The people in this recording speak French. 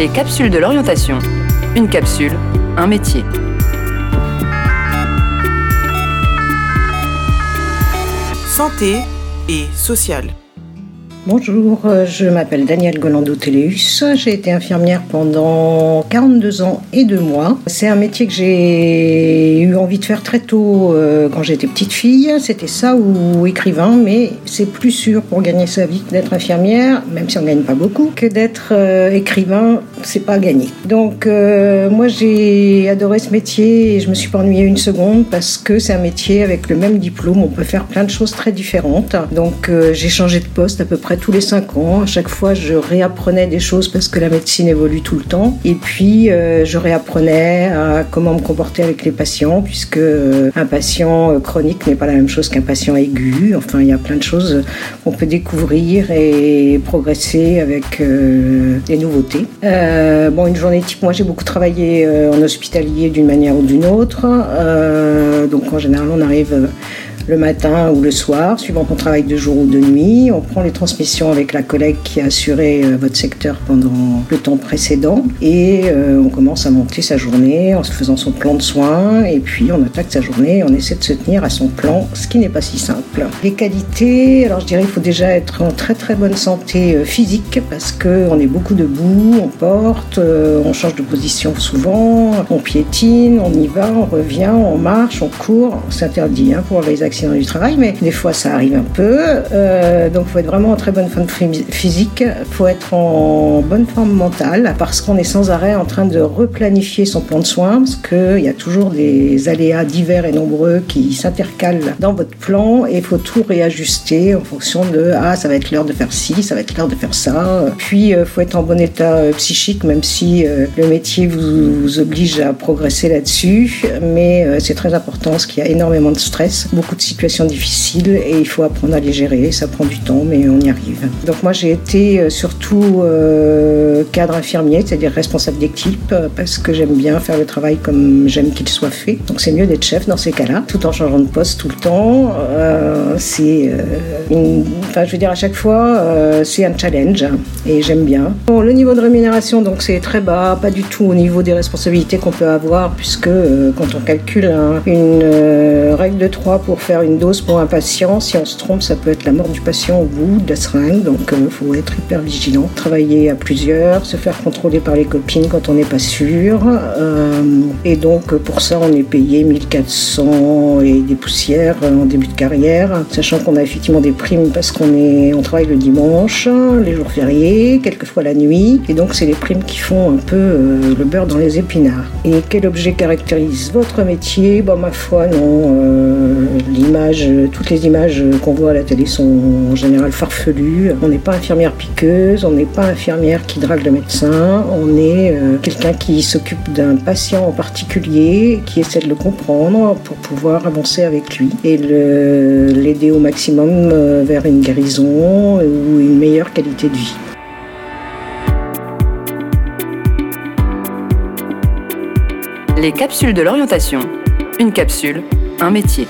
Les capsules de l'orientation. Une capsule, un métier. Santé et social. Bonjour, euh, je m'appelle Danielle Golando-Téléus. J'ai été infirmière pendant 42 ans et 2 mois. C'est un métier que j'ai eu envie de faire très tôt euh, quand j'étais petite fille. C'était ça ou écrivain, mais c'est plus sûr pour gagner sa vie d'être infirmière, même si on gagne pas beaucoup, que d'être euh, écrivain, c'est pas gagné. Donc moi j'ai adoré ce métier et je me suis pas ennuyée une seconde parce que c'est un métier avec le même diplôme, on peut faire plein de choses très différentes. Donc j'ai changé de poste à peu près tous les cinq ans. À chaque fois, je réapprenais des choses parce que la médecine évolue tout le temps. Et puis, euh, je réapprenais à comment me comporter avec les patients, puisque euh, un patient euh, chronique n'est pas la même chose qu'un patient aigu. Enfin, il y a plein de choses qu'on peut découvrir et progresser avec des nouveautés. bon, une journée type, moi j'ai beaucoup travaillé en hospitalier d'une manière ou d'une autre. donc en général, on arrive le matin ou le soir, suivant qu'on travaille de jour ou de nuit. On prend les transmissions avec la collègue qui a assuré euh, votre secteur pendant le temps précédent et euh, on commence à monter sa journée en se faisant son plan de soins et puis on attaque sa journée et on essaie de se tenir à son plan, ce qui n'est pas si simple. Les qualités, alors je dirais qu'il faut déjà être en très très bonne santé euh, physique parce qu'on est beaucoup debout, on porte, on change de position souvent, on piétine, on y va, on revient, on marche, on court. C'est interdit hein, pour les du travail, mais des fois ça arrive un peu. Euh, donc il faut être vraiment en très bonne forme physique, il faut être en bonne forme mentale, parce qu'on est sans arrêt en train de replanifier son plan de soins, parce qu'il y a toujours des aléas divers et nombreux qui s'intercalent dans votre plan, et il faut tout réajuster en fonction de ah ça va être l'heure de faire ci, ça va être l'heure de faire ça. Puis il euh, faut être en bon état euh, psychique, même si le métier vous, vous, oblige à progresser là-dessus, mais c'est très important parce qu'il y a énormément de stress, beaucoup de situations difficiles et il faut apprendre à les gérer. Ça prend du temps, mais on y arrive. Donc moi, j'ai été euh, surtout euh, cadre infirmier, c'est-à-dire responsable d'équipe, euh, parce que j'aime bien faire le travail comme j'aime qu'il soit fait. Donc c'est mieux d'être chef dans ces cas-là, tout en changeant de poste tout le temps. c'est enfin, je veux dire à chaque fois, c'est un challenge et j'aime bien. Bon, le niveau de rémunération, donc c'est très bas, pas du tout au niveau des responsabilités qu'on peut avoir, puisque quand on calcule une règle de 3 pour faire une dose pour un patient. Si on se trompe, ça peut être la mort du patient au bout de la seringue. Donc il euh, faut être hyper vigilant. Travailler à plusieurs, se faire contrôler par les copines quand on n'est pas sûr. Euh, et donc pour ça, on est payé 1400 et des poussières en début de carrière, sachant qu'on a effectivement des primes parce qu'on est, on travaille le dimanche, les jours fériés, quelquefois la nuit. Et donc c'est les primes qui font un peu euh, le beurre dans les épinards. Et quel objet caractérise votre métier? Bon, ma foi, non toutes les images qu'on voit à la télé sont en général farfelues. On n'est pas infirmière piqueuse, on n'est pas infirmière qui drague le médecin, on est euh, quelqu'un qui s'occupe d'un patient en particulier, qui essaie de le comprendre pour pouvoir avancer avec lui et l'aider au maximum euh, vers une guérison ou une meilleure qualité de vie. Les capsules de l'orientation. Une capsule, un métier.